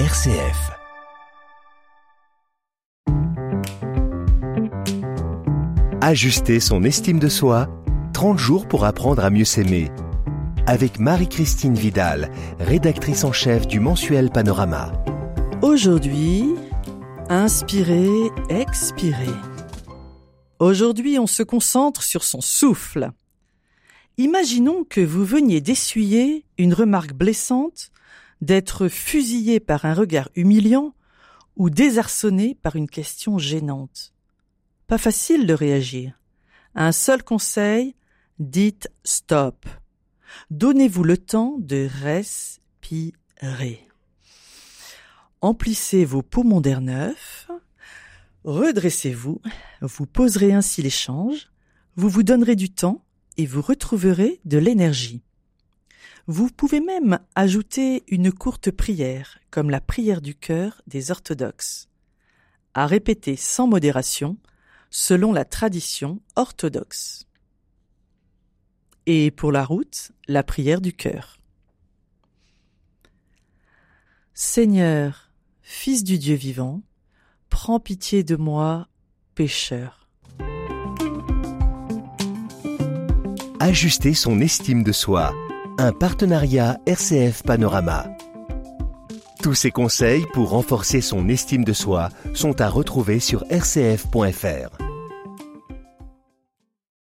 RCF. Ajuster son estime de soi, 30 jours pour apprendre à mieux s'aimer. Avec Marie-Christine Vidal, rédactrice en chef du mensuel Panorama. Aujourd'hui, inspirer, expirer. Aujourd'hui, on se concentre sur son souffle. Imaginons que vous veniez d'essuyer une remarque blessante, d'être fusillé par un regard humiliant ou désarçonné par une question gênante. Pas facile de réagir. Un seul conseil, dites stop. Donnez-vous le temps de respirer. Emplissez vos poumons d'air neuf, redressez-vous, vous poserez ainsi l'échange, vous vous donnerez du temps et vous retrouverez de l'énergie. Vous pouvez même ajouter une courte prière, comme la prière du cœur des orthodoxes, à répéter sans modération, selon la tradition orthodoxe. Et pour la route, la prière du cœur. Seigneur, Fils du Dieu vivant, prends pitié de moi, pécheur. Ajuster son estime de soi. Un partenariat RCF Panorama. Tous ces conseils pour renforcer son estime de soi sont à retrouver sur rcf.fr.